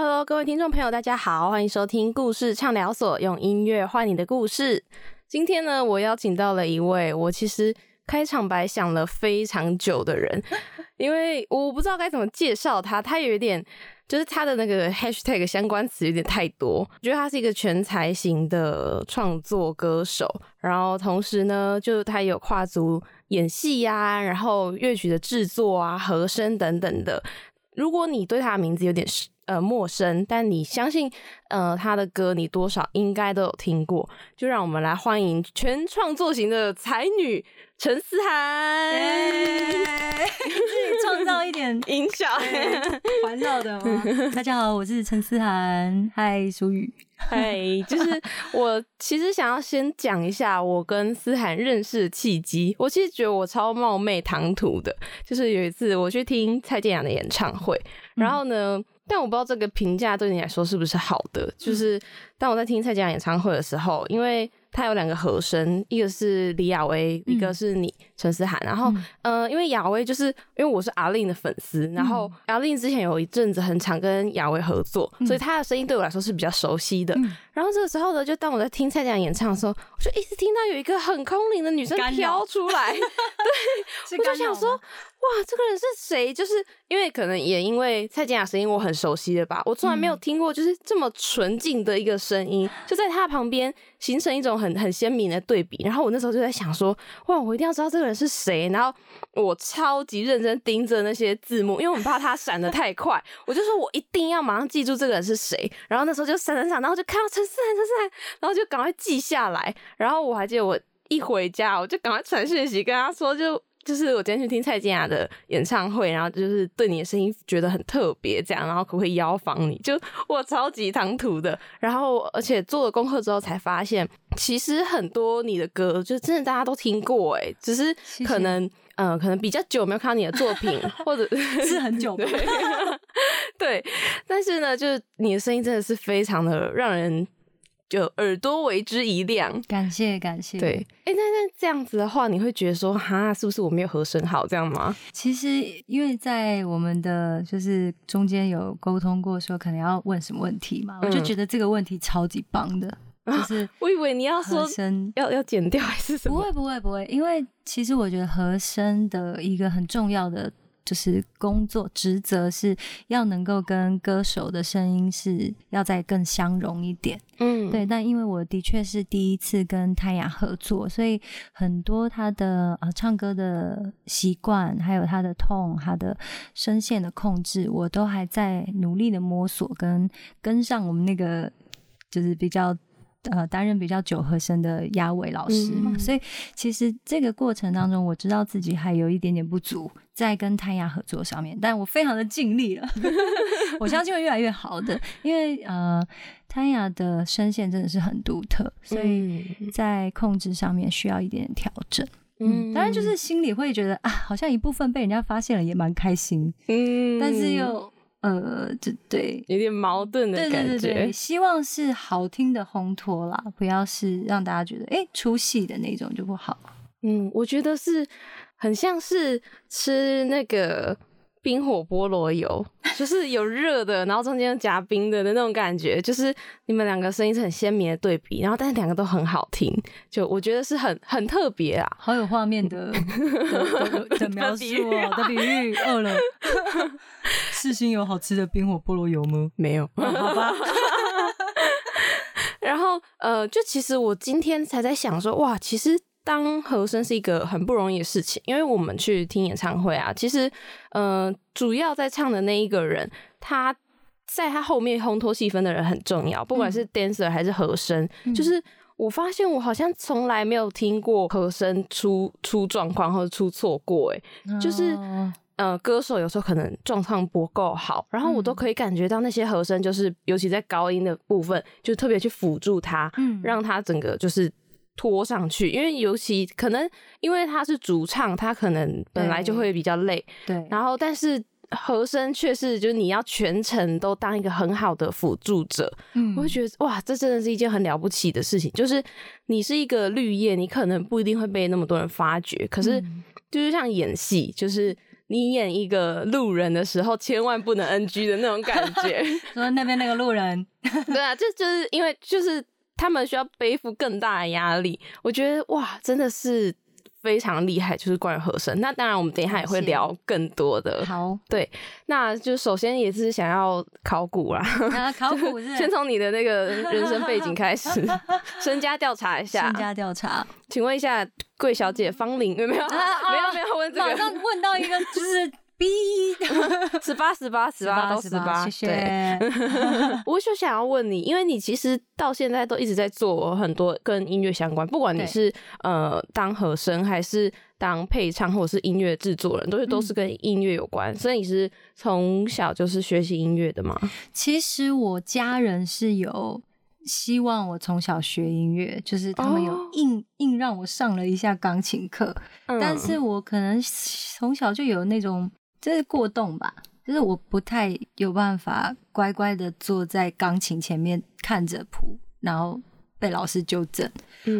Hello，各位听众朋友，大家好，欢迎收听故事畅聊所，用音乐换你的故事。今天呢，我邀请到了一位我其实开场白想了非常久的人，因为我不知道该怎么介绍他，他有一点就是他的那个 hashtag 相关词有点太多。我觉得他是一个全才型的创作歌手，然后同时呢，就是他有跨足演戏呀，然后乐曲的制作啊、和声等等的。如果你对他的名字有点呃陌生，但你相信呃他的歌，你多少应该都有听过。就让我们来欢迎全创作型的才女陈思涵，自己创造一点音效环绕的吗？大家好，我是陈思涵，嗨，舒雨。嗨，就是 我其实想要先讲一下我跟思涵认识的契机。我其实觉得我超冒昧唐突的，就是有一次我去听蔡健雅的演唱会，然后呢，但我不知道这个评价对你来说是不是好的。就是当我在听蔡健雅演唱会的时候，因为他有两个和声，一个是李亚薇，一个是你陈思涵。然后，呃，因为亚薇就是因为我是阿令的粉丝，然后阿令之前有一阵子很常跟亚薇合作，所以他的声音对我来说是比较熟悉的。然后这个时候呢，就当我在听蔡健雅演唱的时候，我就一直听到有一个很空灵的女生飘出来，对，我就想说，哇，这个人是谁？就是因为可能也因为蔡健雅声音我很熟悉的吧，我从来没有听过就是这么纯净的一个声音，就在她旁边形成一种很很鲜明的对比。然后我那时候就在想说，哇，我一定要知道这个人是谁。然后我超级认真盯着那些字幕，因为我怕他闪的太快，我就说我一定要马上记住这个人是谁。然后那时候就闪闪闪，然后就看到陈思涵，陈思涵，然后就赶快记下来。然后我还记得我一回家，我就赶快传讯息跟他说，就就是我今天去听蔡健雅的演唱会，然后就是对你的声音觉得很特别，这样，然后可不可以邀访你？就我超级唐突的。然后而且做了功课之后才发现，其实很多你的歌就真的大家都听过，诶，只是可能呃可能比较久没有看到你的作品，或者 是很久对 对，但是呢，就是你的声音真的是非常的让人。就耳朵为之一亮，感谢感谢。对，哎，那那这样子的话，你会觉得说，哈，是不是我没有和声好这样吗？其实，因为在我们的就是中间有沟通过，说可能要问什么问题嘛，我就觉得这个问题超级棒的，就是我以为你要说声要要剪掉还是什么？不会不会不会，因为其实我觉得和声的一个很重要的。就是工作职责是要能够跟歌手的声音是要再更相融一点，嗯，对。但因为我的确是第一次跟泰雅合作，所以很多他的呃唱歌的习惯，还有他的痛、他的声线的控制，我都还在努力的摸索跟跟上我们那个就是比较。呃，担任比较久和声的压尾老师嘛，所以其实这个过程当中，我知道自己还有一点点不足，在跟泰雅合作上面，但我非常的尽力了，我相信会越来越好的，因为呃，泰雅的声线真的是很独特，所以在控制上面需要一点点调整。嗯，当然就是心里会觉得啊，好像一部分被人家发现了，也蛮开心，嗯，但是又。呃，这对有点矛盾的感觉。希望是好听的烘托啦，不要是让大家觉得哎出戏的那种就不好。嗯，我觉得是很像是吃那个。冰火菠萝油 就是有热的，然后中间夹冰的的那种感觉，就是你们两个声音是很鲜明的对比，然后但是两个都很好听，就我觉得是很很特别啊，好有画面的 的描述哦，的比喻。饿了，世新有好吃的冰火菠萝油吗？没有，好吧。然后呃，就其实我今天才在想说，哇，其实。当和声是一个很不容易的事情，因为我们去听演唱会啊，其实，嗯，主要在唱的那一个人，他在他后面烘托气氛的人很重要，不管是 dancer 还是和声，就是我发现我好像从来没有听过和声出出状况或者出错过，哎，就是，呃，歌手有时候可能状况不够好，然后我都可以感觉到那些和声，就是尤其在高音的部分，就特别去辅助他，嗯，让他整个就是。拖上去，因为尤其可能因为他是主唱，他可能本来就会比较累。对，然后但是和声却是，就是你要全程都当一个很好的辅助者。嗯，我会觉得哇，这真的是一件很了不起的事情。就是你是一个绿叶，你可能不一定会被那么多人发掘，可是就是像演戏，就是你演一个路人的时候，千万不能 NG 的那种感觉。说那边那个路人，对啊，就就是因为就是他们需要背负更大的压力。我觉得哇，真的是。非常厉害，就是关于和声。那当然，我们等一下也会聊更多的。好，对，那就首先也是想要考古啦。考古是 先从你的那个人生背景开始，身家调查一下。身家调查，请问一下贵小姐方玲有没有？没有没有问这个，马上问到一个就是。B 十八十八十八都十八，谢谢。我就想要问你，因为你其实到现在都一直在做很多跟音乐相关，不管你是呃当和声，还是当配唱，或者是音乐制作人，都是都是跟音乐有关。所以你是从小就是学习音乐的吗？其实我家人是有希望我从小学音乐，就是他们有硬硬让我上了一下钢琴课，但是我可能从小就有那种。这是过动吧？就是我不太有办法乖乖的坐在钢琴前面看着谱，然后被老师纠正，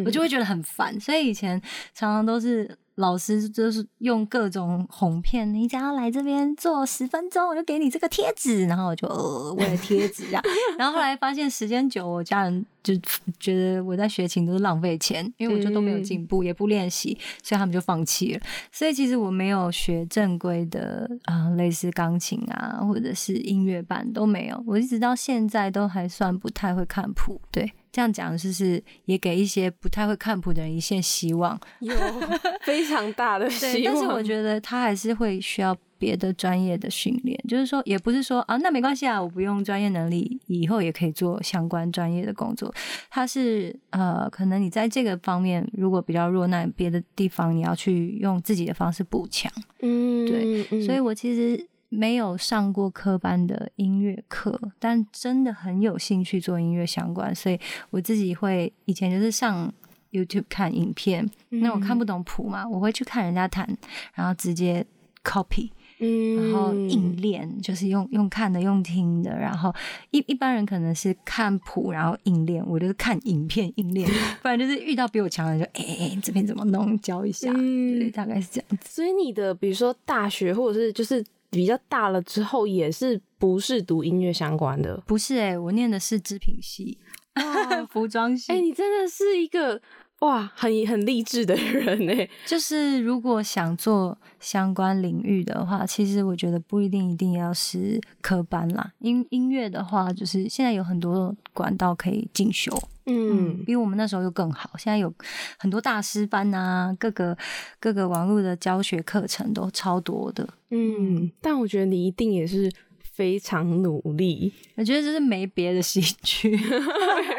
我就会觉得很烦。所以以前常常都是。老师就是用各种哄骗，你只要来这边做十分钟，我就给你这个贴纸，然后我就呃为了贴纸这样，然后后来发现时间久，我家人就觉得我在学琴都是浪费钱，因为我就都没有进步，也不练习，所以他们就放弃了。所以其实我没有学正规的啊，类似钢琴啊，或者是音乐班都没有，我一直到现在都还算不太会看谱，对。这样讲就是也给一些不太会看谱的人一线希望，有 非常大的 希望。但是我觉得他还是会需要别的专业的训练，就是说也不是说啊，那没关系啊，我不用专业能力，以后也可以做相关专业的工作。他是呃，可能你在这个方面如果比较弱，那别的地方你要去用自己的方式补强。嗯，对，所以我其实。没有上过科班的音乐课，但真的很有兴趣做音乐相关，所以我自己会以前就是上 YouTube 看影片，那我看不懂谱嘛，我会去看人家弹，然后直接 copy，嗯然后硬练，就是用用看的，用听的，然后一一般人可能是看谱然后硬练，我就是看影片硬练，不然就是遇到比我强的就哎这边怎么弄教一下，对，大概是这样子。所以你的比如说大学或者是就是。比较大了之后，也是不是读音乐相关的？不是哎，我念的是织品系，服装系。哎，你真的是一个哇，很 很励志的人呢。就是如果想做相关领域的话，其实我觉得不一定一定要是科班啦。音音乐的话，就是现在有很多管道可以进修。嗯，比我们那时候又更好。现在有很多大师班啊，各个各个网络的教学课程都超多的。嗯，但我觉得你一定也是非常努力。我觉得这是没别的兴趣，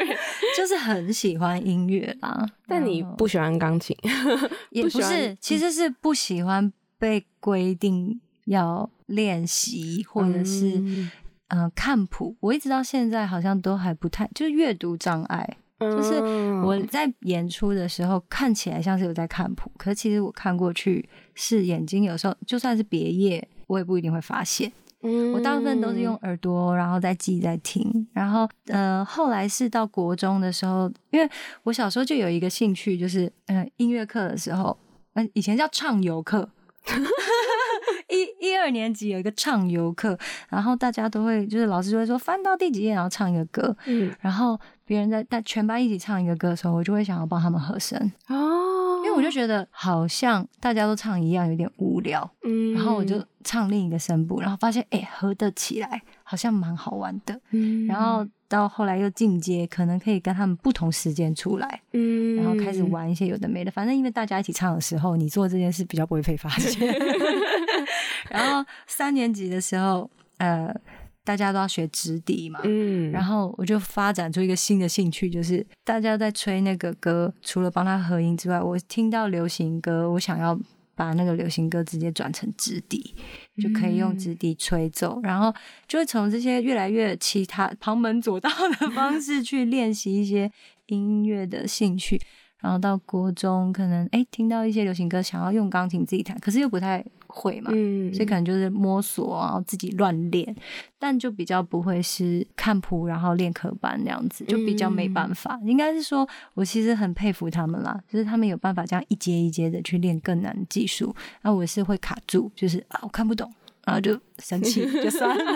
就是很喜欢音乐啦。但你不喜欢钢琴，也不是，其实是不喜欢被规定要练习，或者是嗯看谱。我一直到现在好像都还不太，就是阅读障碍。就是我在演出的时候看起来像是有在看谱，可是其实我看过去是眼睛，有时候就算是别页，我也不一定会发现。我大部分都是用耳朵，然后再记在听。然后呃，后来是到国中的时候，因为我小时候就有一个兴趣，就是嗯音乐课的时候，嗯以前叫唱游课，一一二年级有一个唱游课，然后大家都会就是老师就会说翻到第几页，然后唱一个歌，嗯，然后。别人在在全班一起唱一个歌的时候，我就会想要帮他们和声哦，因为我就觉得好像大家都唱一样，有点无聊。嗯，然后我就唱另一个声部，然后发现哎合得起来，好像蛮好玩的。嗯，然后到后来又进阶，可能可以跟他们不同时间出来。嗯，然后开始玩一些有的没的，反正因为大家一起唱的时候，你做这件事比较不会被发现。然后三年级的时候，呃。大家都要学直笛嘛，嗯，然后我就发展出一个新的兴趣，就是大家在吹那个歌，除了帮他合音之外，我听到流行歌，我想要把那个流行歌直接转成直笛，就可以用直笛吹奏，然后就会从这些越来越其他旁门左道的方 式去练习一些音乐的兴趣，然后到国中可能哎听到一些流行歌，想要用钢琴自己弹，可是又不太。会嘛，嗯，所以可能就是摸索，然后自己乱练，但就比较不会是看谱然后练科班那样子，就比较没办法。应该是说我其实很佩服他们啦，就是他们有办法这样一阶一阶的去练更难的技术，那我是会卡住，就是啊我看不懂，然后就生气就算了。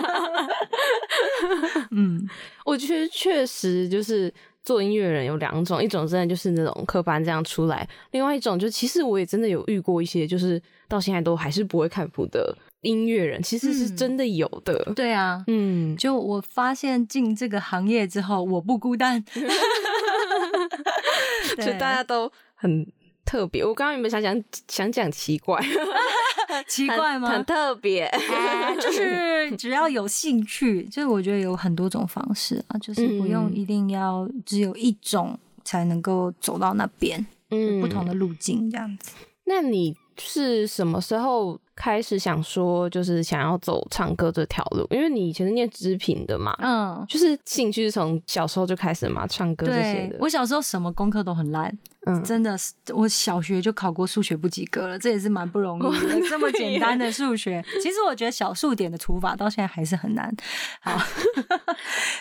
嗯，我觉得确实就是做音乐人有两种，一种真的就是那种科班这样出来，另外一种就其实我也真的有遇过一些，就是到现在都还是不会看谱的音乐人，其实是真的有的。对啊，嗯，就我发现进这个行业之后，我不孤单，就大家都很特别。我刚刚有没有想讲想讲奇怪？奇怪吗？很特别，哎就是只要有兴趣，就是我觉得有很多种方式啊，就是不用一定要只有一种才能够走到那边，嗯不同的路径这样子。那你是什么时候开始想说，就是想要走唱歌这条路？因为你以前是念织品的嘛，嗯，就是兴趣是从小时候就开始嘛，唱歌这些的。我小时候什么功课都很烂，嗯真的是我小学就考过数学不及格了，这也是蛮不容易的。这么简单的数学，其实我觉得小数点的除法到现在还是很难。好，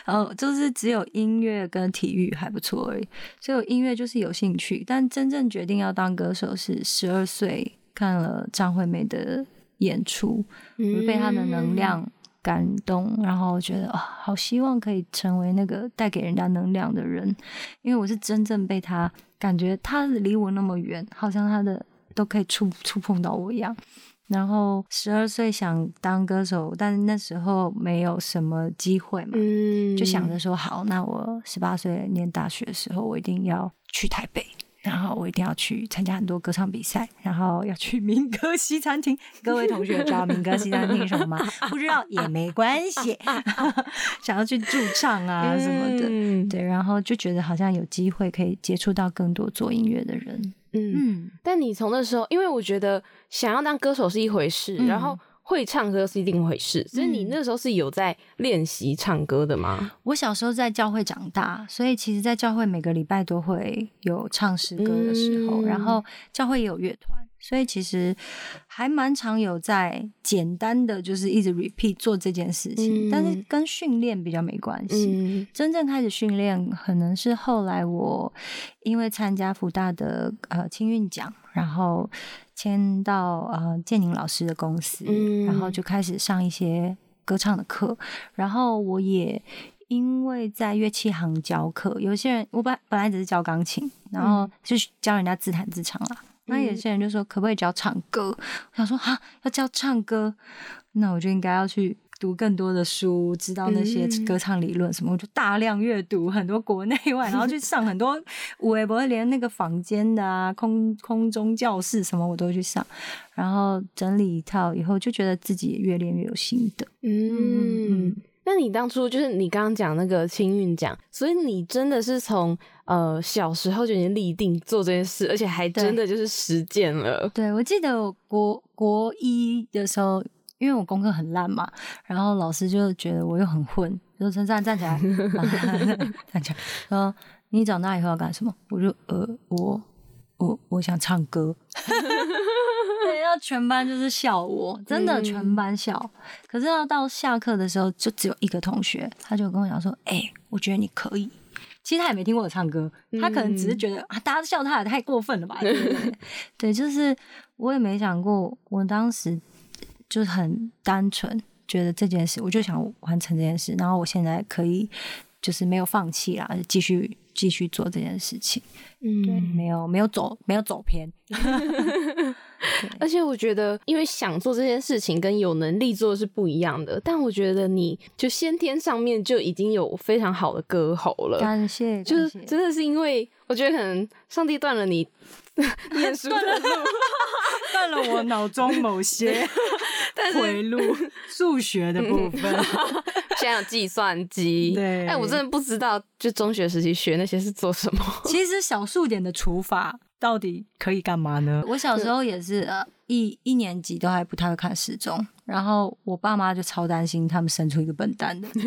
然 后就是只有音乐跟体育还不错而已，所以我音乐就是有兴趣，但真正决定要当歌手是十二岁看了张惠妹的演出，我被她的能量。感动，然后觉得啊、好希望可以成为那个带给人家能量的人，因为我是真正被她感觉她离我那么远，好像她的都可以触触碰到我一样。然后十二岁想当歌手，但是那时候没有什么机会嘛，嗯就想着说好，那我十八岁念大学的时候，我一定要去台北。然后我一定要去参加很多歌唱比赛，然后要去民歌西餐厅。各位同学知道民歌西餐厅什么吗？不知道也没关系，想要去驻唱啊什么的。嗯对，然后就觉得好像有机会可以接触到更多做音乐的人。嗯。嗯，但你从那时候，因为我觉得想要当歌手是一回事，嗯然后会唱歌是一定回事，所以你那时候是有在练习唱歌的吗？我小时候在教会长大，所以其实，在教会每个礼拜都会有唱诗歌的时候，嗯然后教会也有乐团，所以其实还蛮常有在简单的就是一直 repeat 做这件事情，嗯但是跟训练比较没关系。嗯真正开始训练，可能是后来我因为参加福大的呃青运奖，然后签到呃建宁老师的公司，嗯然后就开始上一些歌唱的课，然后我也。因为在乐器行教课，有些人我本本来只是教钢琴，然后就教人家自弹自唱啦。那有些人就说可不可以教唱歌？我想说啊，要教唱歌，那我就应该要去读更多的书，知道那些嗯。歌唱理论什么，我就大量阅读很多国内外，然后去上很多我也不会连那个房间的啊，空空中教室什么我都去上，然后整理一套以后，就觉得自己越练越有心得。嗯嗯那你当初就是你刚刚讲那个青运奖，所以你真的是从呃小时候就已经立定做这件事，而且还真的就是实践了。对，我记得我国国一的时候，因为我功课很烂嘛，然后老师就觉得我又很混，就说站站起来，站起来，说你长大以后要干什么？我就呃，我我我想唱歌。对，要全班就是笑我，真的嗯全班笑。可是要到下课的时候，就只有一个同学，他就跟我讲说：“哎、我觉得你可以。”其实他也没听过我唱歌，他可能只是觉得、啊，大家都笑他也太过分了吧？对对？对，就是我也没想过，我当时就是很单纯，觉得这件事，我就想完成这件事，然后我现在可以就是没有放弃啦，继续继续做这件事情。对，嗯，没有没有走没有走偏。而且我觉得，因为想做这件事情跟有能力做是不一样的，但我觉得你就先天上面就已经有非常好的歌喉了。感谢，就是真的是因为我觉得可能上帝断了你 念书的路，断了我脑中某些回路，数学的部分。现在有计算机，对哎、我真的不知道，就中学时期学那些是做什么。其实小数点的除法到底可以干嘛呢？我小时候也是呃一一年级都还不太会看时钟，然后我爸妈就超担心他们生出一个笨蛋的。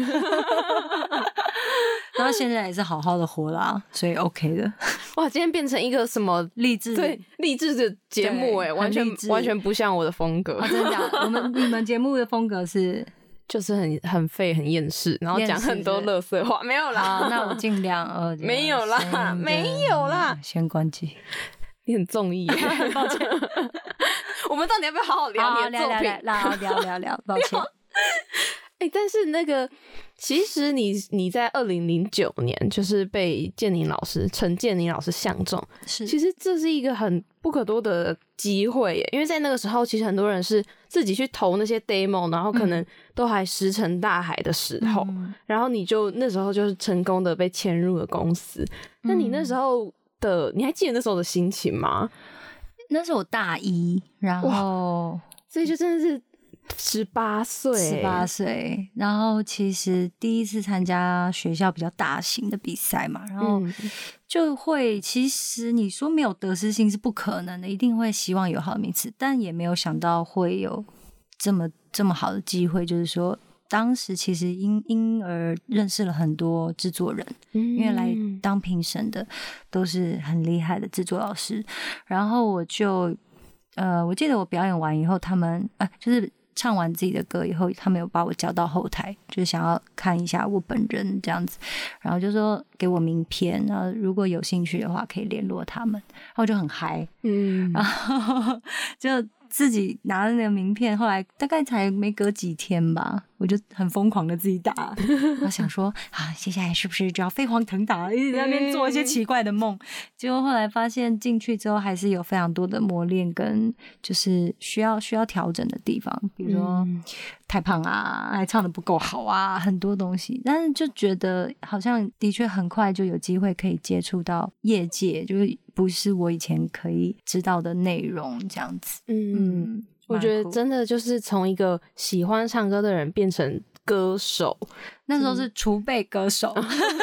然后现在也是好好的活啦，所以 OK 的。哇，今天变成一个什么励志对励志的节目哎，对完全完全不像我的风格，啊，真的假的？我们你们节目的风格是就是很很废很厌世，然后讲很多是乐色话，没有啦，好，那我 尽量呃，没有啦先没有啦先关机。你很综艺耶，抱歉。我们到底要不要好好聊你的作品？聊聊聊聊聊，抱歉。哎、但是那个，其实你你在二零零九年就是被建宁老师陈建宁老师相中，是其实这是一个很不可多得的机会耶，因为在那个时候，其实很多人是自己去投那些 demo，然后可能都还石沉大海的时候，嗯然后你就那时候就是成功的被签入了公司。那你那时候的，你还记得那时候的心情吗？那是我大一，然后所以就真的是十八岁，十八岁，然后其实第一次参加学校比较大型的比赛嘛，然后嗯。就会，其实你说没有得失心是不可能的，一定会希望有好的名次，但也没有想到会有这么这么好的机会，就是说。当时其实因因而认识了很多制作人，因为来嗯当评审的都是很厉害的制作老师，然后我就呃，我记得我表演完以后，他们啊、就是唱完自己的歌以后，他们有把我叫到后台，就是想要看一下我本人这样子，然后就说给我名片，然后如果有兴趣的话可以联络他们，然后就很嗨，嗯。然后就自己拿了那个名片，后来大概才没隔几天吧，我就很疯狂的自己打，我想说啊，接下来是不是就要飞黄腾达，一直在那边做一些奇怪的梦？结果后来发现进去之后，还是有非常多的磨练跟就是需要需要调整的地方，比如说嗯太胖啊，还唱的不够好啊，很多东西。但是就觉得好像的确很快就有机会可以接触到业界，就是不是我以前可以知道的内容这样子。嗯，嗯，我觉得真的就是从一个喜欢唱歌的人变成歌手，那时候是储备歌手，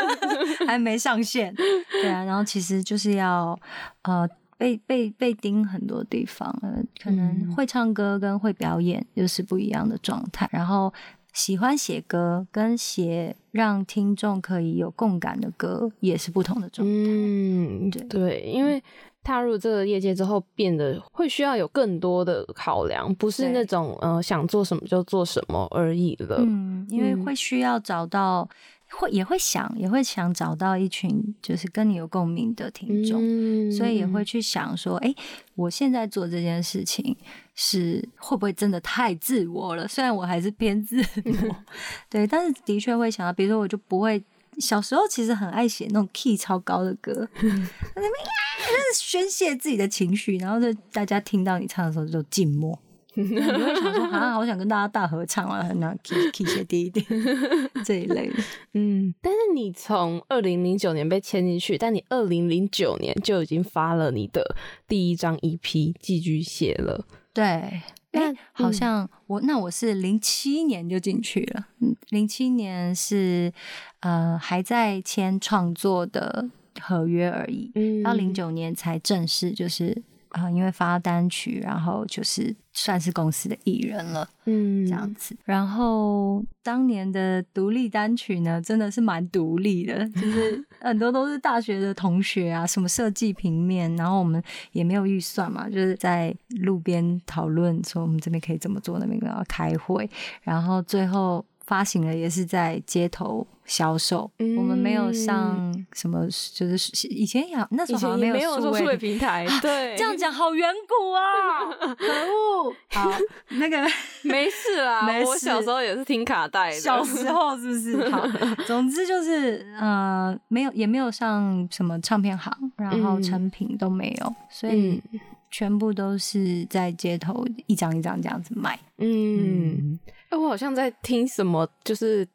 还没上线。对啊，然后其实就是要呃被被被盯很多地方，呃，可能嗯会唱歌跟会表演又是不一样的状态。然后喜欢写歌跟写让听众可以有共感的歌也是不同的状态。嗯，对对，因为踏入这个业界之后，变得会需要有更多的考量，不是那种呃想做什么就做什么而已了。嗯，因为嗯会需要找到。会也会想，也会想找到一群就是跟你有共鸣的听众，嗯所以也会去想说，哎、我现在做这件事情是会不会真的太自我了？虽然我还是偏自我，对，但是的确会想到，比如说我就不会。小时候其实很爱写那种 key 超高的歌，在那边呀，就是宣泄自己的情绪，然后就大家听到你唱的时候就静默，你就会想说，啊，好想跟大家大合唱啊，那 key key 写低一点 这一类。嗯，但是你从二零零九年被签进去，但你二零零九年就已经发了你的第一张 EP《寄居蟹》了。对，那哎，好嗯像我那我是零七年就进去了，嗯，零七年是呃还在签创作的合约而已，嗯。到零九年才正式就是啊、呃因为发单曲，然后就是算是公司的艺人了。嗯这样子。然后当年的独立单曲呢，真的是蛮独立的，就是 很多都是大学的同学啊，什么设计平面，然后我们也没有预算嘛，就是在路边讨论说我们这边可以怎么做，那边要开会，然后最后。发行了也是在街头销售，我们没有上什么，就是以前也那时候好像有没有数位说数位平台，对，这样讲好远古啊！可恶！好，那个 没事啦。没我小时候也是听卡带的，小时候是不是？好，总之就是呃，没有也没有上什么唱片行，然后嗯成品都没有，所以嗯全部都是在街头一张一张这样子卖。嗯，哎、我好像在听什么，就是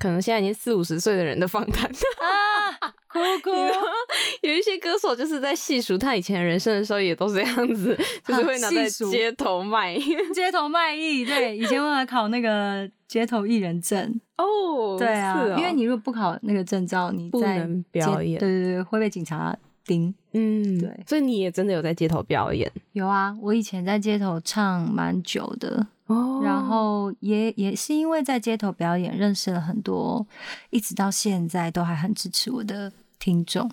可能现在已经四五十岁的人的访谈，啊，哭哭 有一些歌手就是在细数他以前的人生的时候，也都是这样子，就是会拿在街头卖。街头卖艺，对，以前我还考那个街头艺人证，哦，对啊，哦因为你如果不考那个证照，你不能表演对对对，会被警察盯。嗯，对所以你也真的有在街头表演有啊，我以前在街头唱蛮久的，哦。然后也也是因为在街头表演，认识了很多，一直到现在都还很支持我的听众。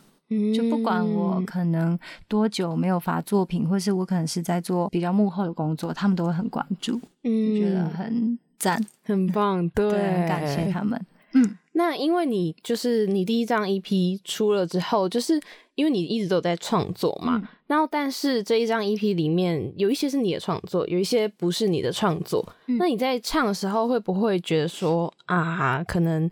就不管我可能多久没有发作品，或是我可能是在做比较幕后的工作，他们都会很关注，嗯，觉得很赞，很棒，对，很感谢他们。嗯，那因为你就是你第一张 EP 出了之后，就是因为你一直都在创作嘛，然后但是这一张 EP 里面有一些是你的创作，有一些不是你的创作，那你在唱的时候会不会觉得说啊，可能？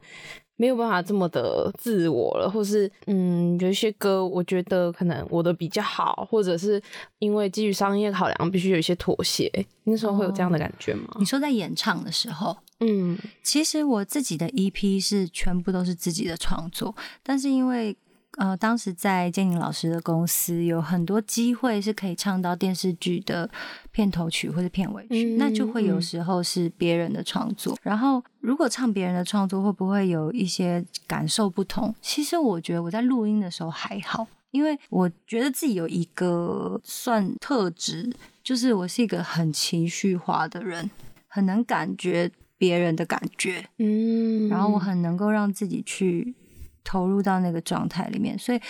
没有办法这么的自我了，或是嗯，有一些歌，我觉得可能我的比较好，或者是因为基于商业考量，必须有一些妥协。那时候会有这样的感觉吗？你说在演唱的时候，嗯，其实我自己的 EP 是全部都是自己的创作，但是因为。呃，当时在建宁老师的公司，有很多机会是可以唱到电视剧的片头曲或者片尾曲，那就会有时候是别人的创作。然后，如果唱别人的创作，会不会有一些感受不同？其实我觉得我在录音的时候还好，因为我觉得自己有一个算特质，就是我是一个很情绪化的人，很能感觉别人的感觉，嗯，然后我很能够让自己去。投入到那个状态里面，所以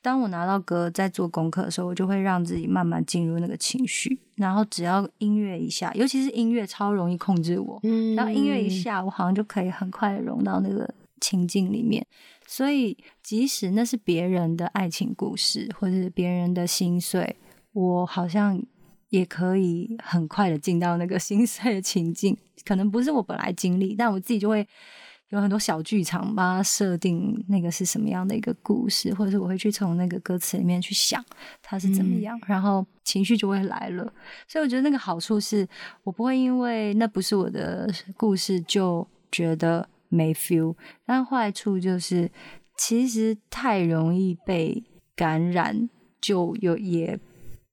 当我拿到歌在做功课的时候，我就会让自己慢慢进入那个情绪。然后只要音乐一下，尤其是音乐超容易控制我，然后音乐一下，我好像就可以很快的融到那个情境里面。所以即使那是别人的爱情故事，或者是别人的心碎，我好像也可以很快的进到那个心碎的情境。可能不是我本来经历，但我自己就会。有很多小剧场，帮它设定那个是什么样的一个故事，或者是我会去从那个歌词里面去想它是怎么样，然后情绪就会来了。所以我觉得那个好处是我不会因为那不是我的故事就觉得没 feel，但坏处就是其实太容易被感染，就有也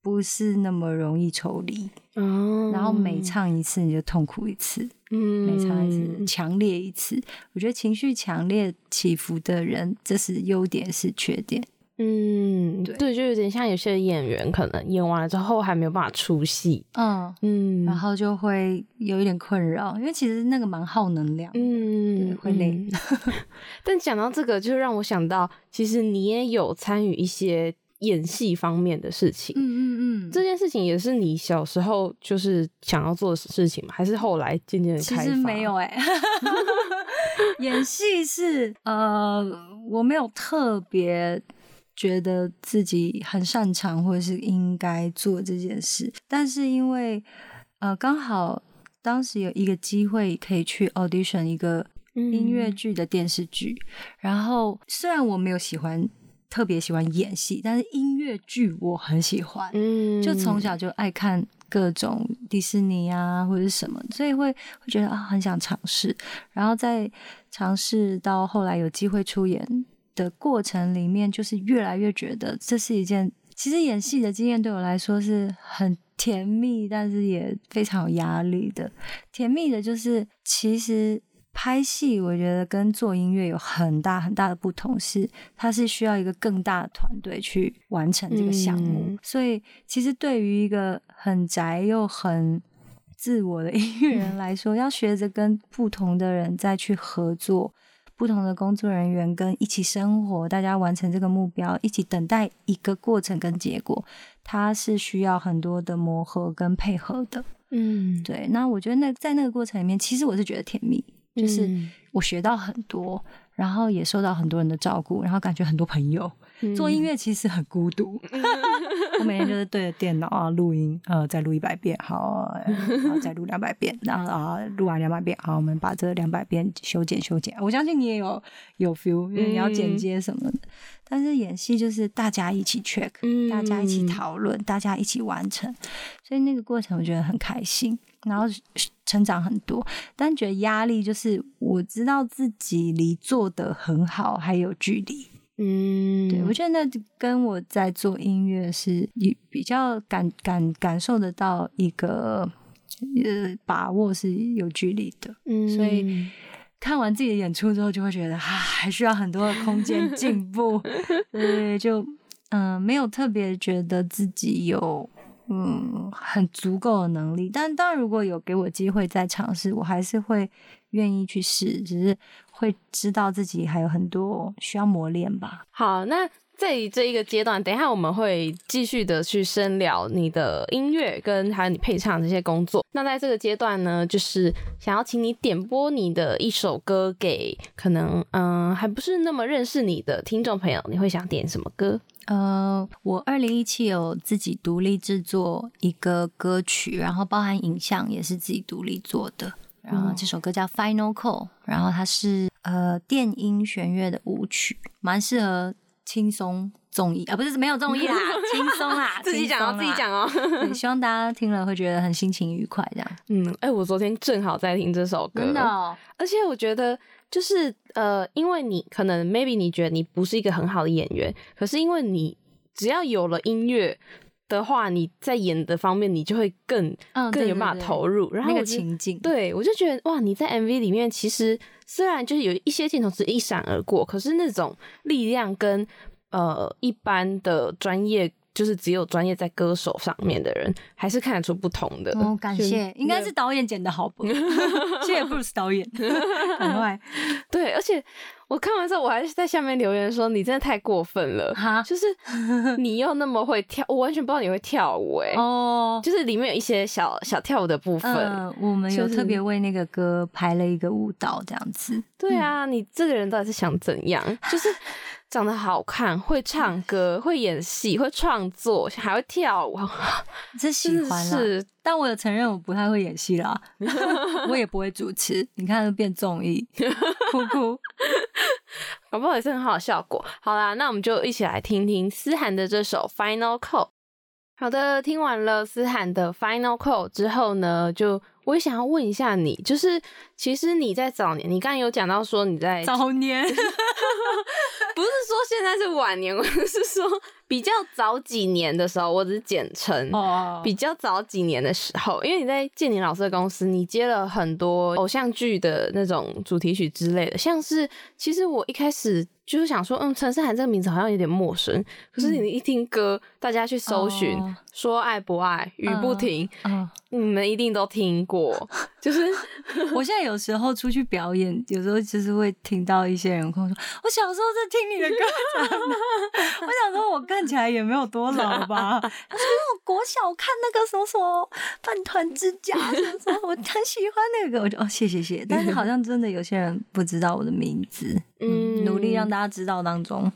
不是那么容易抽离。哦，然后每唱一次你就痛苦一次。嗯，每唱一次，强烈一次。我觉得情绪强烈起伏的人，这是优点是缺点。嗯，对，就有点像有些演员，可能演完了之后还没有办法出戏。嗯嗯，然后就会有一点困扰，因为其实那个蛮耗能量，嗯，会累。但讲到这个，就让我想到，其实你也有参与一些。演戏方面的事情，嗯嗯嗯，这件事情也是你小时候就是想要做的事情吗？还是后来渐渐的开发？其实没有哎，演戏是呃，我没有特别觉得自己很擅长或者是应该做这件事，但是因为呃，刚好当时有一个机会可以去 audition 一个音乐剧的电视剧，然后虽然我没有喜欢。特别喜欢演戏，但是音乐剧我很喜欢，嗯，就从小就爱看各种迪士尼啊或者什么，所以会会觉得啊很想尝试，然后在尝试到后来有机会出演的过程里面，就是越来越觉得这是一件其实演戏的经验对我来说是很甜蜜，但是也非常有压力的。甜蜜的就是其实。拍戏，我觉得跟做音乐有很大很大的不同，是它是需要一个更大的团队去完成这个项目。所以，其实对于一个很宅又很自我的音乐人 来说，要学着跟不同的人再去合作，不同的工作人员跟一起生活，大家完成这个目标，一起等待一个过程跟结果，它是需要很多的磨合跟配合的。嗯，对。那我觉得那在那个过程里面，其实我是觉得甜蜜。就是我学到很多，然后也受到很多人的照顾，然后感觉很多朋友。做音乐其实很孤独，我每天就是对着电脑啊录音，呃，再录一百遍，好，然后再录两百遍，然后啊录完两百遍，好，我们把这两百遍修剪修剪。我相信你也有有 feel，因为你要剪接什么的。但是演戏就是大家一起 check，大家一起讨论，大家一起完成，所以那个过程我觉得很开心。然后成长很多，但觉得压力就是我知道自己离做的很好还有距离。嗯，对我觉得那跟我在做音乐是比较感感感受得到一个呃把握是有距离的。嗯，所以看完自己的演出之后，就会觉得啊，还需要很多的空间进步。对，就嗯，没有特别觉得自己有。嗯，很足够的能力，但当然，如果有给我机会再尝试，我还是会愿意去试，只是会知道自己还有很多需要磨练吧。好，那在这一个阶段，等一下我们会继续的去深聊你的音乐跟还有你配唱这些工作。那在这个阶段呢，就是想要请你点播你的一首歌给可能嗯还不是那么认识你的听众朋友，你会想点什么歌？呃，我二零一七有自己独立制作一个歌曲，然后包含影像也是自己独立做的。然后这首歌叫《Final Call》，然后它是呃电音弦乐的舞曲，蛮适合轻松综艺啊，不是没有综艺啦，轻松啦，自己讲哦，自己讲哦。对，希望大家听了会觉得很心情愉快，这样。嗯，哎，我昨天正好在听这首歌，真的，而且我觉得就是呃，因为你可能 maybe 你觉得你不是一个很好的演员，可是因为你只要有了音乐。的话，你在演的方面，你就会更更有办法投入，然后那个情境，对我就觉得哇，你在 MV 里面其实虽然就是有一些镜头是一闪而过，可是那种力量跟呃一般的专业。就是只有专业在歌手上面的人，还是看得出不同的。哦，感谢，应该是导演剪的好不？谢谢 Bruce 导演，很快。对，而且我看完之后，我还是在下面留言说：“你真的太过分了！”哈，就是 你又那么会跳，我完全不知道你会跳舞哎。哦，就是里面有一些小小跳舞的部分。嗯，我们有特别为那个歌排了一个舞蹈，这样子。对啊，你这个人到底是想怎样？就是。长得好看，会唱歌，会演戏，会创作，还会跳舞，真喜欢啦！但我有承认我不太会演戏啦，我也不会主持。你看，变综艺，哭哭，搞不好也是很好的效果。好啦，那我们就一起来听听思涵的这首《Final Call》。好的，听完了思涵的 Final Call 之后呢，就我也想要问一下你，就是其实你在早年，你刚刚有讲到说你在早年，不是说现在是晚年，我是说比较早几年的时候，我只是简称哦，比较早几年的时候，因为你在建宁老师的公司，你接了很多偶像剧的那种主题曲之类的，像是其实我一开始。就是想说，嗯，陈思涵这个名字好像有点陌生，可是你一听歌，大家去搜寻，说爱不爱，雨不停，你们一定都听过。就是 我现在有时候出去表演，有时候就是会听到一些人跟我说，我小时候在听你的歌。我想说，我看起来也没有多老吧？他说我国小看那个什么什么饭团之家，什么我很喜欢那个，我就哦谢谢谢。但是好像真的有些人不知道我的名字，嗯，努力让大家知道当中。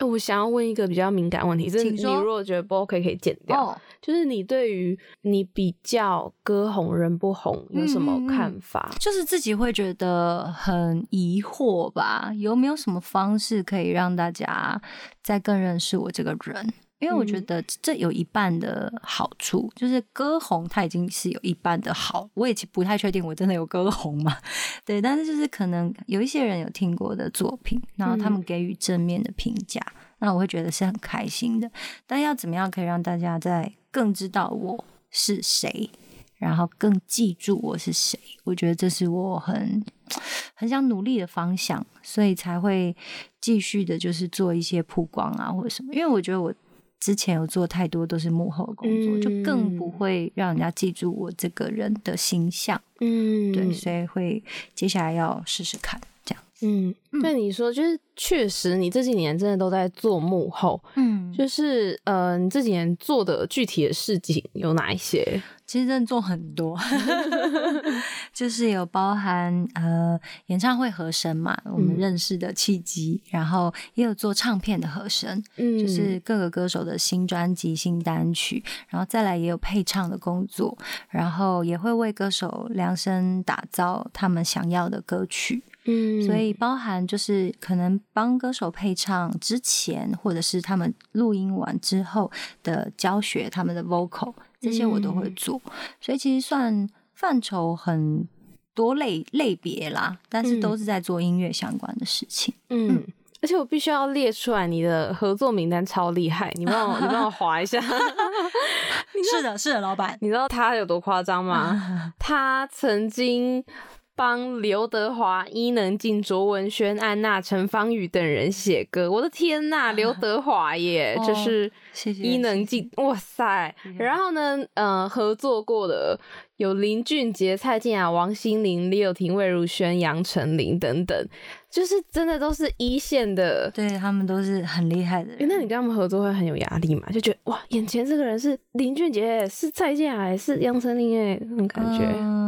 我想要问一个比较敏感问题，就是你如果觉得不 OK 可以剪掉，就是你对于你比较歌红人不红有什么看法？就是自己会觉得很疑惑吧，有没有什么方式可以让大家再更认识我这个人？因为我觉得这有一半的好处，就是歌红它已经是有一半的好。我也不太确定我真的有歌红嘛？对，但是就是可能有一些人有听过的作品，然后他们给予正面的评价，那我会觉得是很开心的。但要怎么样可以让大家在更知道我是谁，然后更记住我是谁？我觉得这是我很很想努力的方向，所以才会继续的，就是做一些曝光啊或者什么。因为我觉得我。之前有做太多都是幕后的工作，就更不会让人家记住我这个人的形象。嗯，对，所以会接下来要试试看。嗯，那你说就是确实，你这几年真的都在做幕后。嗯，就是呃，你这几年做的具体的事情有哪一些？其实真的做很多，就是有包含呃演唱会和声嘛，我们认识的契机，然后也有做唱片的和声，嗯，就是各个歌手的新专辑、新单曲，然后再来也有配唱的工作，然后也会为歌手量身打造他们想要的歌曲，嗯，所以包含就是可能帮歌手配唱之前，或者是他们录音完之后的教学，他们的 vocal。这些我都会做，所以其实算范畴很多类类别啦，但是都是在做音乐相关的事情。嗯，而且我必须要列出来你的合作名单，超厉害！你帮我，你帮我划一下。是的，是的，老板，你知道他有多夸张吗？他曾经帮刘德华、伊能静、卓文萱、安娜、陈芳宇等人写歌。我的天呐，刘德华耶，就是伊能静，哇塞！然后呢，呃，合作过的有林俊杰、蔡健雅、王心凌、李友廷、魏如萱、杨丞琳等等，就是真的都是一线的，对他们都是很厉害的。那你跟他们合作会很有压力嘛？就觉得哇，眼前这个人是林俊杰，是蔡健雅，是杨丞琳，哎，那种感觉。嗯。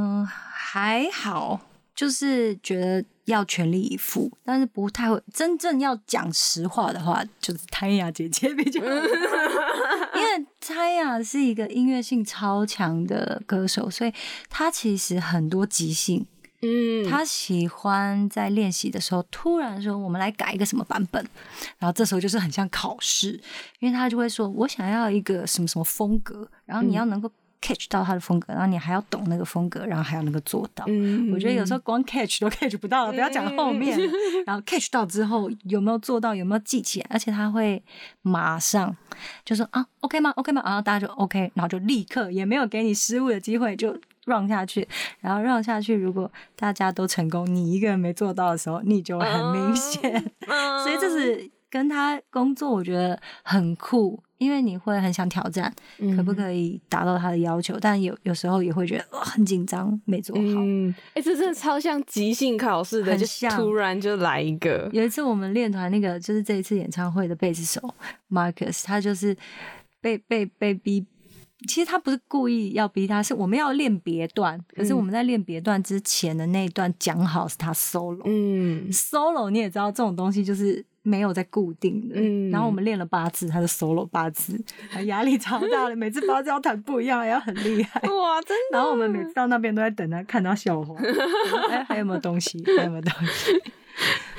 还好，就是觉得要全力以赴，但是不太会真正要讲实话的话，就是泰雅姐姐比较，因为泰雅是一个音乐性超强的歌手，所以她其实很多即兴，嗯，她喜欢在练习的时候突然说我们来改一个什么版本，然后这时候就是很像考试，因为他就会说我想要一个什么什么风格，然后你要能够。Catch 到他的风格，然后你还要懂那个风格，然后还要能够做到。嗯，我觉得有时候光 catch 都 catch 不到了，不要讲后面。然后 catch 到之后有没有做到，有没有记起来，而且他会马上就说啊，OK 吗？OK 吗？然后大家就 OK，然后就立刻也没有给你失误的机会，就 run 下去。然后 run 下去，如果大家都成功，你一个人没做到的时候，你就很明显。所以这是跟他工作，我觉得很酷。因为你会很想挑战，可不可以达到他的要求？但有有时候也会觉得很紧张，没做好。哎，这真的超像即兴考试的，就突然就来一个。有一次我们练团那个，就是这一次演唱会的贝斯手 Marcus，他就是被被被逼。其实他不是故意要逼他，是我们要练别段。可是我们在练别段之前的那一段讲好是他 solo。嗯，solo 你也知道这种东西就是。没有在固定的，然后我们练了八次，他的 solo 八次，压力超大的，每次八字要弹不一样，要很厉害。哇，真的！然后我们每次到那边都在等他，看到笑话，哎，还有没有东西？还有没有东西？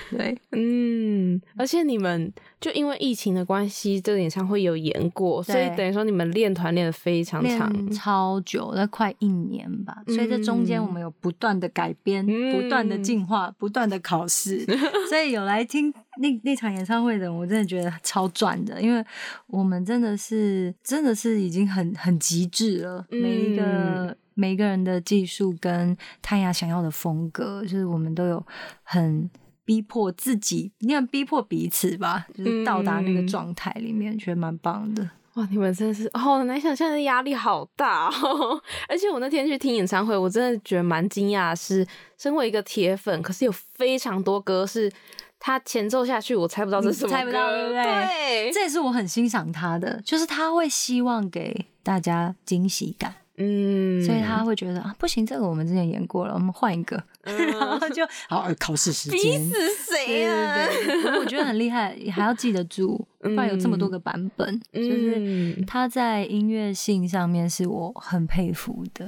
对，嗯，而且你们就因为疫情的关系，这个演唱会有延过，所以等于说你们练团练的非常长，超久，那快一年吧。所以这中间我们有不断的改编，不断的进化，不断的考试。所以有来听那那场演唱会的，我真的觉得超赚的，因为我们真的是真的是已经很很极致了，每一个每一个人的技术跟泰雅想要的风格，就是我们都有很。逼迫自己，你看逼迫彼此吧，就是到达那个状态里面，觉得蛮棒的。哇，你们真的是哦，难想象的压力好大。哦。而且我那天去听演唱会，我真的觉得蛮惊讶，是身为一个铁粉，可是有非常多歌是他前奏下去，我猜不到这是什么歌，对不对？对，这也是我很欣赏他的，就是他会希望给大家惊喜感。嗯，所以他会觉得啊，不行，这个我们之前演过了，我们换一个，然后就 好考试时间，逼死谁啊？我觉得很厉害，还要记得住，不然有这么多个版本，就是他在音乐性上面是我很佩服的。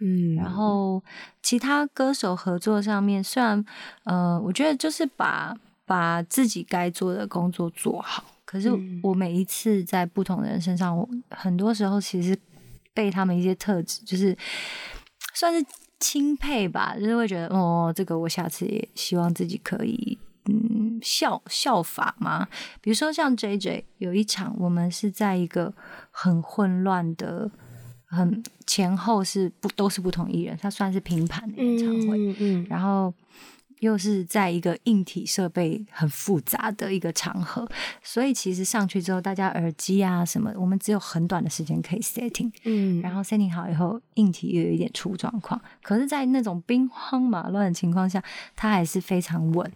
嗯，然后其他歌手合作上面，虽然呃，我觉得就是把把自己该做的工作做好，可是我每一次在不同的人身上，我很多时候其实。被他们一些特质，就是算是钦佩吧，就是会觉得哦，这个我下次也希望自己可以嗯效效法嘛。比如说像 J J 有一场，我们是在一个很混乱的、很前后是不都是不同艺人，他算是平盘的演唱会，嗯嗯，然后。又是在一个硬体设备很复杂的一个场合，所以其实上去之后，大家耳机啊什么，我们只有很短的时间可以 setting，嗯，然后 setting 好以后，硬体又有一点出状况，可是，在那种兵荒马乱的情况下，它还是非常稳。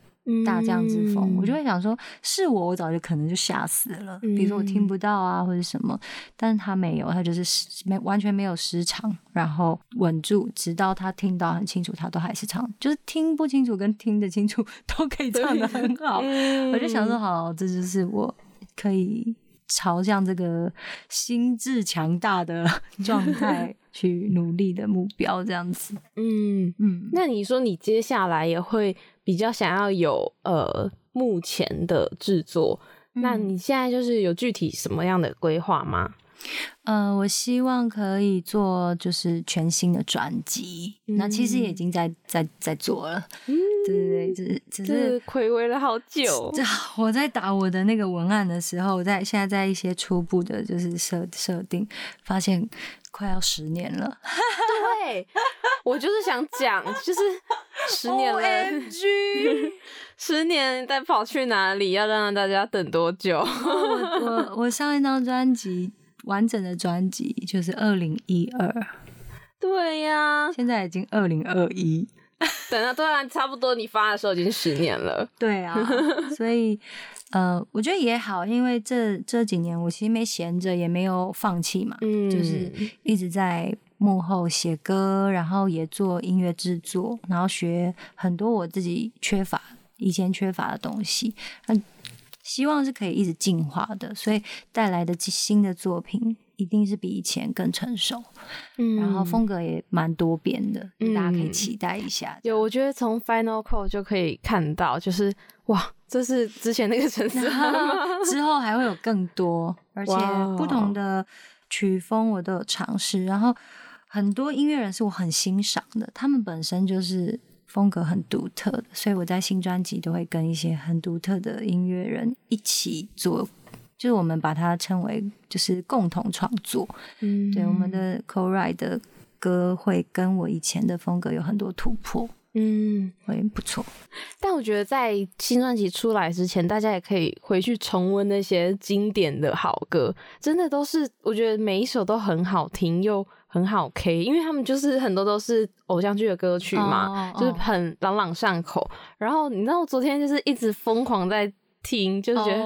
大将之风，我就会想说，是我，我早就可能就吓死了。比如说我听不到啊，或者什么，但是他没有，他就是没完全没有失常，然后稳住，直到他听到很清楚，他都还是唱，就是听不清楚跟听得清楚 都可以唱的很好。我就想说，好，这就是我可以朝向这个心智强大的 状态去努力的目标，这样子。嗯嗯，那你说你接下来也会？比较想要有呃目前的制作，那你现在就是有具体什么样的规划吗？呃，我希望可以做就是全新的专辑，那其实也已经在在在做了，对对对，只是只是暌违了好久。这 我在打我的那个文案的时候，在现在在一些初步的就是设设定，发现快要十年了。对，我就是想讲，就是十年了，十年在跑去哪里？要让大家等多久？我我我上一张专辑。完整的专辑就是二零一二，对呀，现在已经二零二一，等啊，对啊，差不多你发的时候已经十年了，对啊，所以呃，我觉得也好，因为这这几年我其实没闲着，也没有放弃嘛，嗯，就是。一直在幕后写歌，然后也做音乐制作，然后学很多我自己缺乏以前缺乏的东西，嗯。希望是可以一直进化的，所以带来的新的作品一定是比以前更成熟，嗯，然后风格也蛮多变的，大家可以期待一下。有，我觉得从 Final Call 就可以看到，就是哇，这是之前那个城市，之后还会有更多，而且不同的曲风我都有尝试，然后很多音乐人是我很欣赏的，他们本身就是。风格很独特的，所以我在新专辑都会跟一些很独特的音乐人一起做，就是我们把它称为就是共同创作。嗯，对，我们的 co-write 的歌会跟我以前的风格有很多突破。嗯，会不错。但我觉得在新专辑出来之前，大家也可以回去重温那些经典的好歌，真的都是我觉得每一首都很好听又。很好 K，因为他们就是很多都是偶像剧的歌曲嘛，就是很朗朗上口。然后你知道，我昨天就是一直疯狂在。听就觉得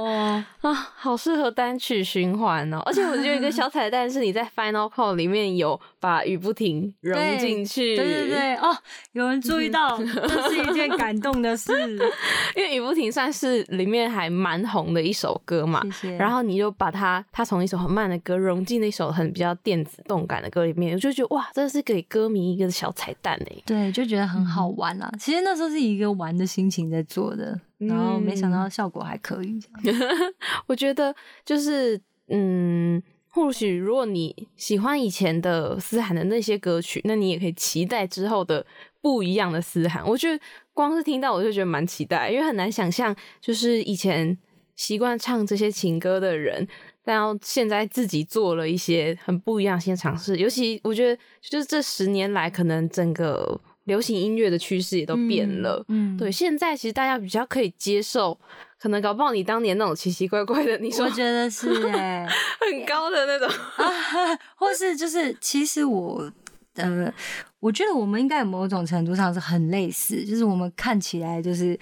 啊，好适合单曲循环哦！而且我觉得一个小彩蛋是，你在 Final Call 里面有把雨不停融进去。对对对，哦，有人注意到，这是一件感动的事。因为雨不停算是里面还蛮红的一首歌嘛，然后你就把它，它从一首很慢的歌融进那首很比较电子动感的歌里面，我就觉得哇，这是给歌迷一个小彩蛋哎。对，就觉得很好玩啊。其实那时候是一个玩的心情在做的。然后没想到效果还可以，我觉得就是嗯，或许如果你喜欢以前的思涵的那些歌曲，那你也可以期待之后的不一样的思涵。我觉得光是听到我就觉得蛮期待，因为很难想象，就是以前习惯唱这些情歌的人，然后现在自己做了一些很不一样新的尝试。尤其我觉得，就是这十年来，可能整个。流行音乐的趋势也都变了，嗯，对，现在其实大家比较可以接受，可能搞不好你当年那种奇奇怪怪的，你说我觉得是哎，很高的那种啊，或是就是其实我呃，我觉得我们应该有某种程度上是很类似，就是我们看起来就是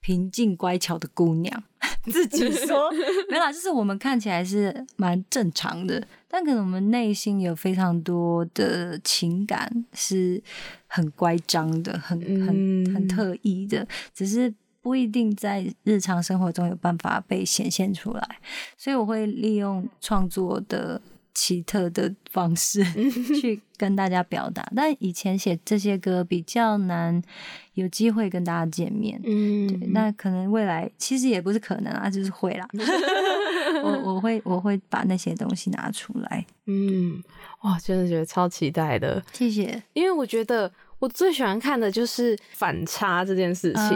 平静乖巧的姑娘，自己说 没啦，就是我们看起来是蛮正常的。但可能我们内心有非常多的情感是很乖张的，很很很特意的，只是不一定在日常生活中有办法被显现出来。所以我会利用创作的奇特的方式 去跟大家表达。但以前写这些歌比较难有机会跟大家见面，嗯，对，那可能未来其实也不是可能啊，就是会啦。我我会我会把那些东西拿出来，嗯，哇，真的觉得超期待的，谢谢。因为我觉得我最喜欢看的就是反差这件事情，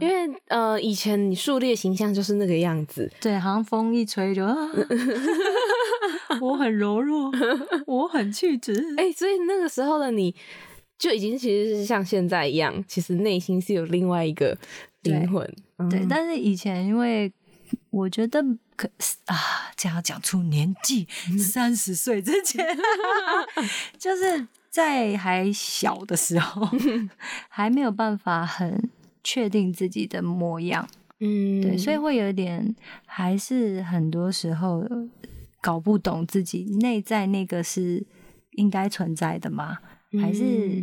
因为呃，以前你树立的形象就是那个样子，对，好像风一吹就，我很柔弱，我很气质，哎，所以那个时候的你就已经其实是像现在一样，其实内心是有另外一个灵魂，对。但是以前因为我觉得。可啊，这样讲出年纪，三十岁之前，就是在还小的时候，还没有办法很确定自己的模样，嗯，对，所以会有点，还是很多时候搞不懂自己内在那个是应该存在的吗？还是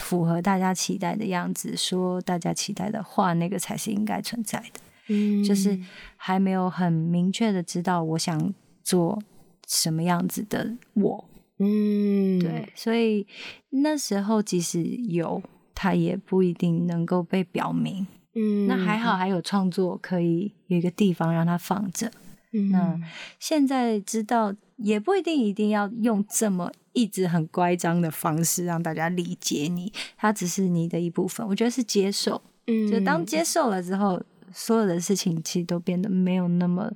符合大家期待的样子，说大家期待的话，那个才是应该存在的。嗯，就是还没有很明确的知道我想做什么样子的我，嗯，对，所以那时候即使有，它也不一定能够被表明，嗯，那还好还有创作可以有一个地方让它放着，那现在知道也不一定一定要用这么一直很乖张的方式让大家理解你，它只是你的一部分。我觉得是接受，嗯就当接受了之后，所有的事情其实都变得没有那么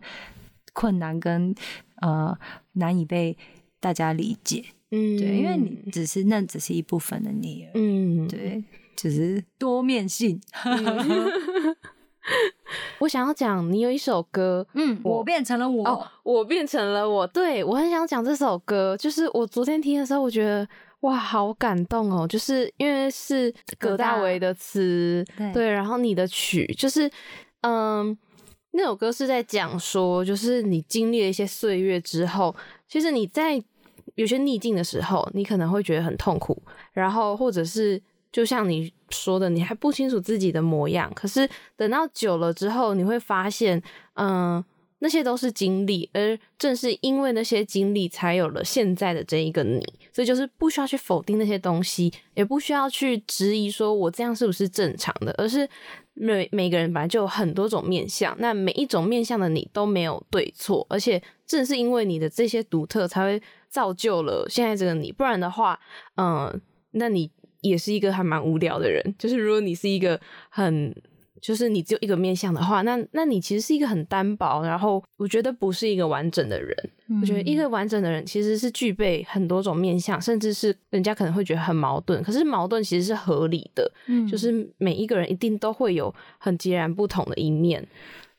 困难跟呃难以被大家理解。嗯对，因为你只是那只是一部分的你。嗯，对，就是多面性。我想要讲，你有一首歌，嗯，我变成了我。哦，我变成了我，对我很想讲这首歌，就是我昨天听的时候，我觉得哇，好感动哦，就是因为是葛大为的词，对然后你的曲，就是嗯，那首歌是在讲说，就是你经历了一些岁月之后，其实你在有些逆境的时候，你可能会觉得很痛苦，然后或者是就像你说的，你还不清楚自己的模样，可是等到久了之后，你会发现，嗯、那些都是经历，而正是因为那些经历，才有了现在的这一个你。所以就是不需要去否定那些东西，也不需要去质疑说我这样是不是正常的，而是每每个人本来就有很多种面相，那每一种面相的你都没有对错，而且正是因为你的这些独特，才会造就了现在这个你。不然的话，嗯、那你也是一个还蛮无聊的人。就是如果你是一个很，就是你只有一个面相的话，那那你其实是一个很单薄，然后我觉得不是一个完整的人。我觉得一个完整的人其实是具备很多种面相，甚至是人家可能会觉得很矛盾，可是矛盾其实是合理的。嗯就是每一个人一定都会有很截然不同的一面。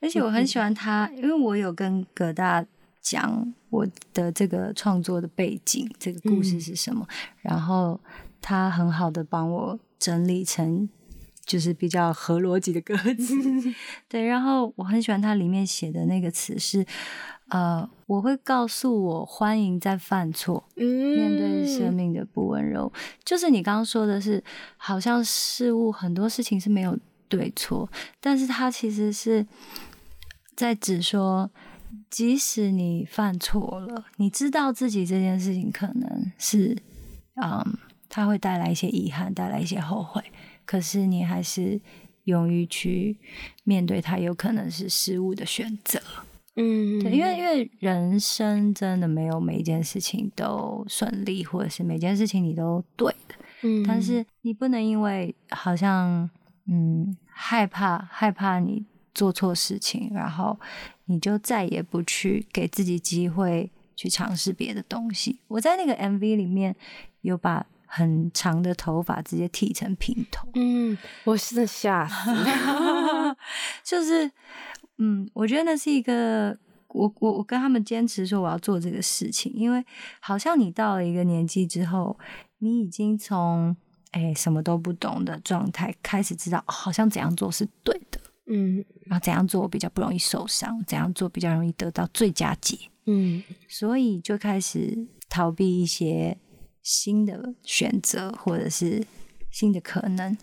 而且我很喜欢他，因为我有跟葛大讲我的这个创作的背景，这个故事是什么，然后他很好的帮我整理成就是比较合逻辑的歌词。对，然后我很喜欢他里面写的那个词是，呃，我会告诉我欢迎在犯错，嗯，面对生命的不温柔，就是你刚刚说的是，好像事物很多事情是没有对错，但是他其实是在指说，即使你犯错了，你知道自己这件事情可能是，嗯，它会带来一些遗憾，带来一些后悔，可是你还是勇于去面对它，有可能是失误的选择。嗯，对，因为因为人生真的没有每一件事情都顺利，或者是每件事情你都对的。嗯，但是你不能因为好像嗯害怕害怕你做错事情，然后你就再也不去给自己机会去尝试别的东西。我在那个 MV 里面有把很长的头发直接剃成平头，嗯，我是吓死，就是，嗯，我觉得那是一个，我我我跟他们坚持说我要做这个事情，因为好像你到了一个年纪之后，你已经从哎什么都不懂的状态开始知道，哦好像怎样做是对的，嗯。然后怎样做比较不容易受伤，怎样做比较容易得到最佳解，嗯。所以就开始逃避一些新的选择，或者是新的可能。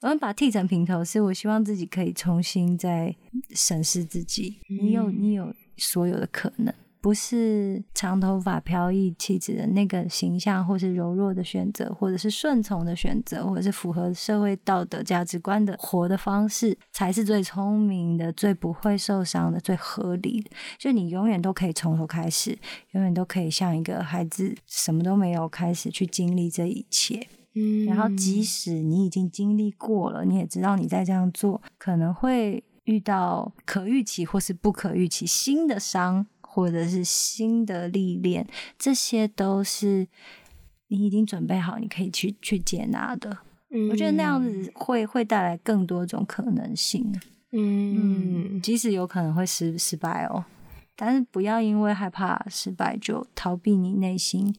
我们把剃成平头，是我希望自己可以重新再审视自己。你有你有所有的可能，不是长头发飘逸气质的那个形象，或是柔弱的选择，或者是顺从的选择，或者是符合社会道德价值观的活的方式，才是最聪明的、最不会受伤的、最合理的。就你永远都可以从头开始，永远都可以像一个孩子什么都没有开始去经历这一切。嗯，然后，即使你已经经历过了，你也知道你在这样做可能会遇到可预期或是不可预期新的伤，或者是新的历练，这些都是你已经准备好，你可以去去接纳的。嗯我觉得那样子会会带来更多种可能性。嗯，即使有可能会失失败哦，但是不要因为害怕失败就逃避你内心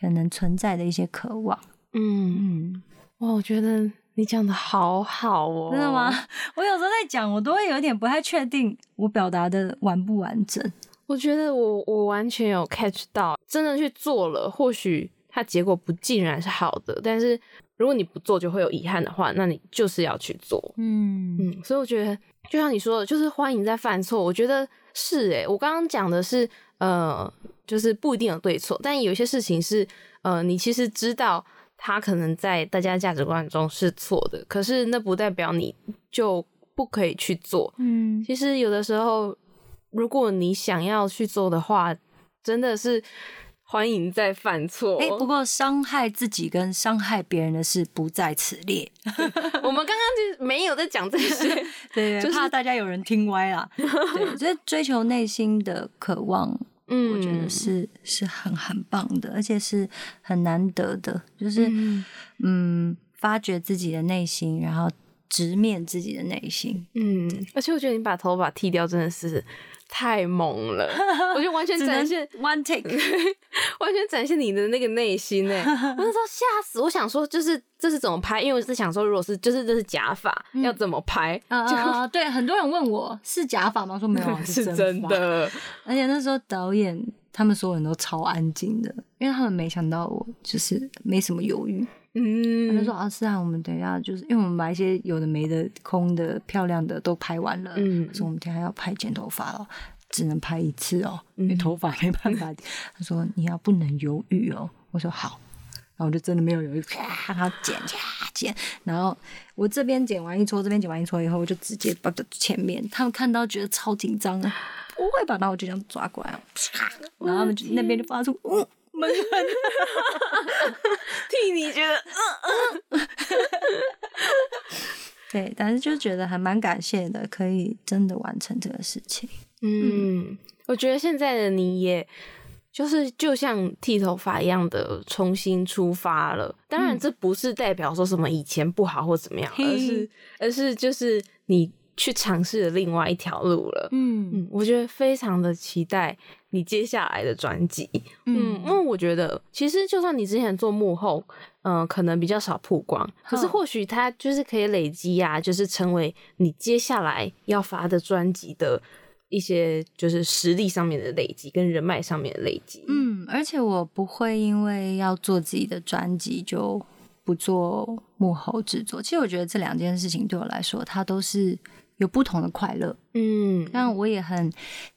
可能存在的一些渴望。嗯，嗯，哇，我觉得你讲的好好哦，真的吗？？我有时候在讲，我都会有点不太确定我表达的完不完整。我觉得我我完全有 catch 到，真的去做了，或许它结果不尽然是好的，但是如果你不做就会有遗憾的话，那你就是要去做。嗯嗯，所以我觉得就像你说的，就是欢迎在犯错。我觉得是诶、我刚刚讲的是呃，就是不一定有对错，但有些事情是呃，你其实知道它可能在大家价值观中是错的，可是那不代表你就不可以去做。嗯其实有的时候，如果你想要去做的话，真的是欢迎再犯错。哎、不过伤害自己跟伤害别人的事不在此列。我们刚刚就没有在讲这些，对，就是怕大家有人听歪啦。对，这追求内心的渴望，嗯，我觉得是是很很棒的，而且是很难得的，就是嗯嗯，发掘自己的内心，然后直面自己的内心。嗯，而且我觉得你把头发剃掉真的是太猛了，我就完全展现 one take，完全展现你的那个内心呢。我那时候吓死，我想说就是这是怎么拍，因为我是想说如果是就是这是假发、要怎么拍，啊！对，很多人问我是假发吗？说没有啊，是。真的。而且那时候导演他们所有人都超安静的，因为他们没想到我就是没什么犹豫。他就嗯说啊，是啊，我们等一下就是因为我们把一些有的没的、空的、漂亮的都拍完了，嗯他说我们等一下要拍剪头发了，只能拍一次哦，嗯因为头发没办法。他说你要不能犹豫哦，我说好。然后我就真的没有犹豫，啪，然后剪剪剪，然后我这边剪完一撮，这边剪完一撮以后，我就直接把前面，他们看到觉得超紧张啊，不会吧？然后我就这样抓过来，啪，然后他们就那边就发出嗯闷哼，替你觉得，嗯嗯对，但是就觉得还蛮感谢的，可以真的完成这个事情。嗯，我觉得现在的你也。就是就像剃头发一样的重新出发了，当然这不是代表说什么以前不好或怎么样，而是而是就是你去尝试了另外一条路了。嗯嗯，我觉得非常的期待你接下来的专辑。嗯，因为我觉得其实就算你之前做幕后，嗯、可能比较少曝光，可是或许它就是可以累积啊，就是成为你接下来要发的专辑的一些就是实力上面的累积跟人脉上面的累积。嗯，而且我不会因为要做自己的专辑就不做幕后制作。其实我觉得这两件事情对我来说，它都是有不同的快乐。嗯但我也很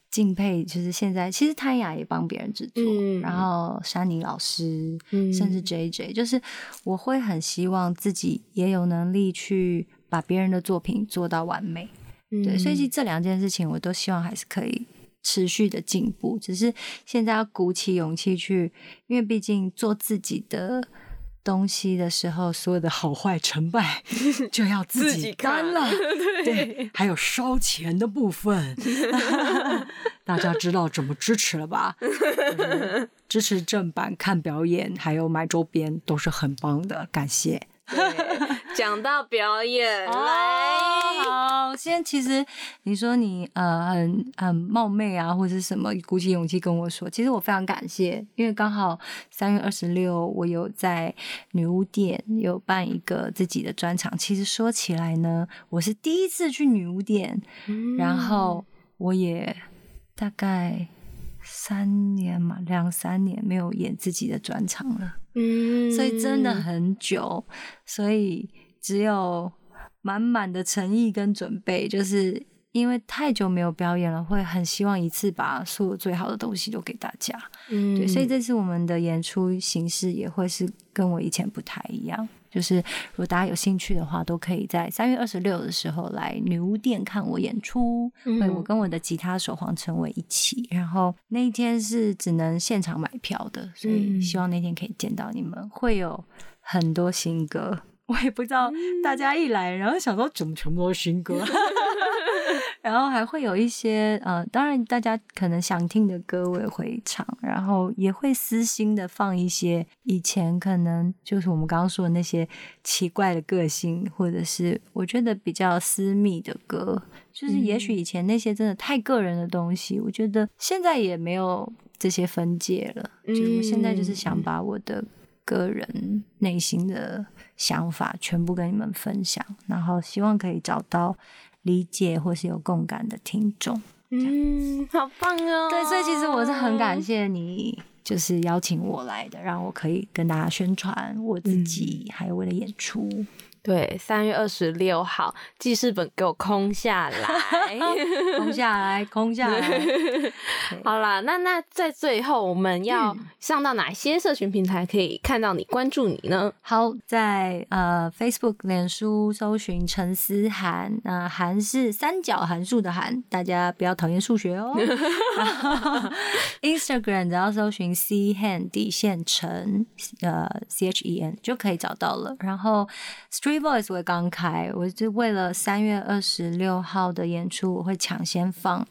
敬佩，就是现在其实泰雅也帮别人制作，嗯然后山妮老师，嗯甚至 J J，就是我会很希望自己也有能力去把别人的作品做到完美。对，所以这两件事情我都希望还是可以持续的进步，只是现在要鼓起勇气去，因为毕竟做自己的。东西的时候，所有的好坏成败 就要自己自己看担了。对对，还有烧钱的部分，大家知道怎么支持了吧？就是支持正版、看表演，还有买周边，都是很棒的，感谢。对讲到表演，来，好，先其实你说你呃很很冒昧啊，或者是什么，鼓起勇气跟我说，其实我非常感谢，因为刚好三月二十六，我有在女巫店有办一个自己的专场。其实说起来呢，我是第一次去女巫店，然后我也大概三年嘛，两三年没有演自己的专场了。嗯所以真的很久，所以只有满满的诚意跟准备，就是因为太久没有表演了，会很希望一次把所有最好的东西都给大家。嗯对，所以这次我们的演出形式也会是跟我以前不太一样。就是如果大家有兴趣的话，都可以在三月二十六的时候来女巫店看我演出。嗯会我跟我的吉他手黄成伟一起，然后那一天是只能现场买票的，所以嗯希望那天可以见到你们，会有很多新歌。我也不知道大家一来，然后想说怎么全部都是新歌，然后还会有一些呃，当然大家可能想听的歌我也会唱，然后也会私心的放一些以前可能就是我们刚刚说的那些奇怪的个性，或者是我觉得比较私密的歌，就是也许以前那些真的太个人的东西，我觉得现在也没有这些分界了，就我现在就是想把我的。个人内心的想法全部跟你们分享，然后希望可以找到理解或是有共感的听众。嗯，好棒哦！对，所以其实我是很感谢你，就是邀请我来的，让我可以跟大家宣传我自己，还有我的演出。对，三月二十六号，记事本给我空下来，空下来，空下来。好啦，那那在最后，我们要上到哪些社群平台可以看到你、关注你呢？好，在呃 Facebook、脸书搜寻陈思涵，那涵是三角函数的涵，大家不要讨厌数学哦。Instagram 只要搜寻 C Han 底线陈呃 C H E N 就可以找到了。然后 Street Voice 我刚开，我是为了三月二十六号的演出，我会抢先放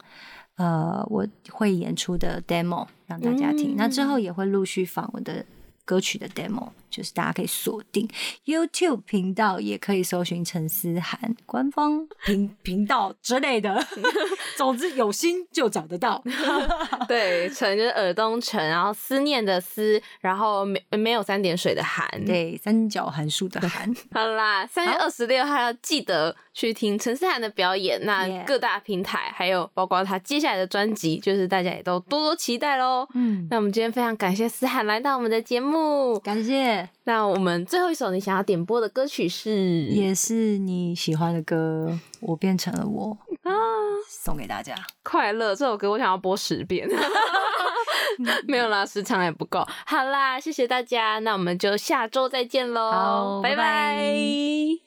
呃我会演出的 demo 让大家听，那之后也会陆续放我的歌曲的 demo。就是大家可以锁定 YouTube 频道，也可以搜寻陈思涵官方频频道之类的。总之有心就找得到。对，陈就是耳东陈，然后思念的思，然后没没有三点水的涵，对，三角函数的涵。好啦，三月二十六号要记得去听陈思涵的表演。那各大平台还有包括他接下来的专辑，就是大家也都多多期待喽。嗯，那我们今天非常感谢思涵来到我们的节目，感谢。那我们最后一首你想要点播的歌曲是，也是你喜欢的歌，我变成了我啊，送给大家。快乐这首歌我想要播十遍，没有啦，时长也不够。好啦，谢谢大家，那我们就下周再见喽，拜拜。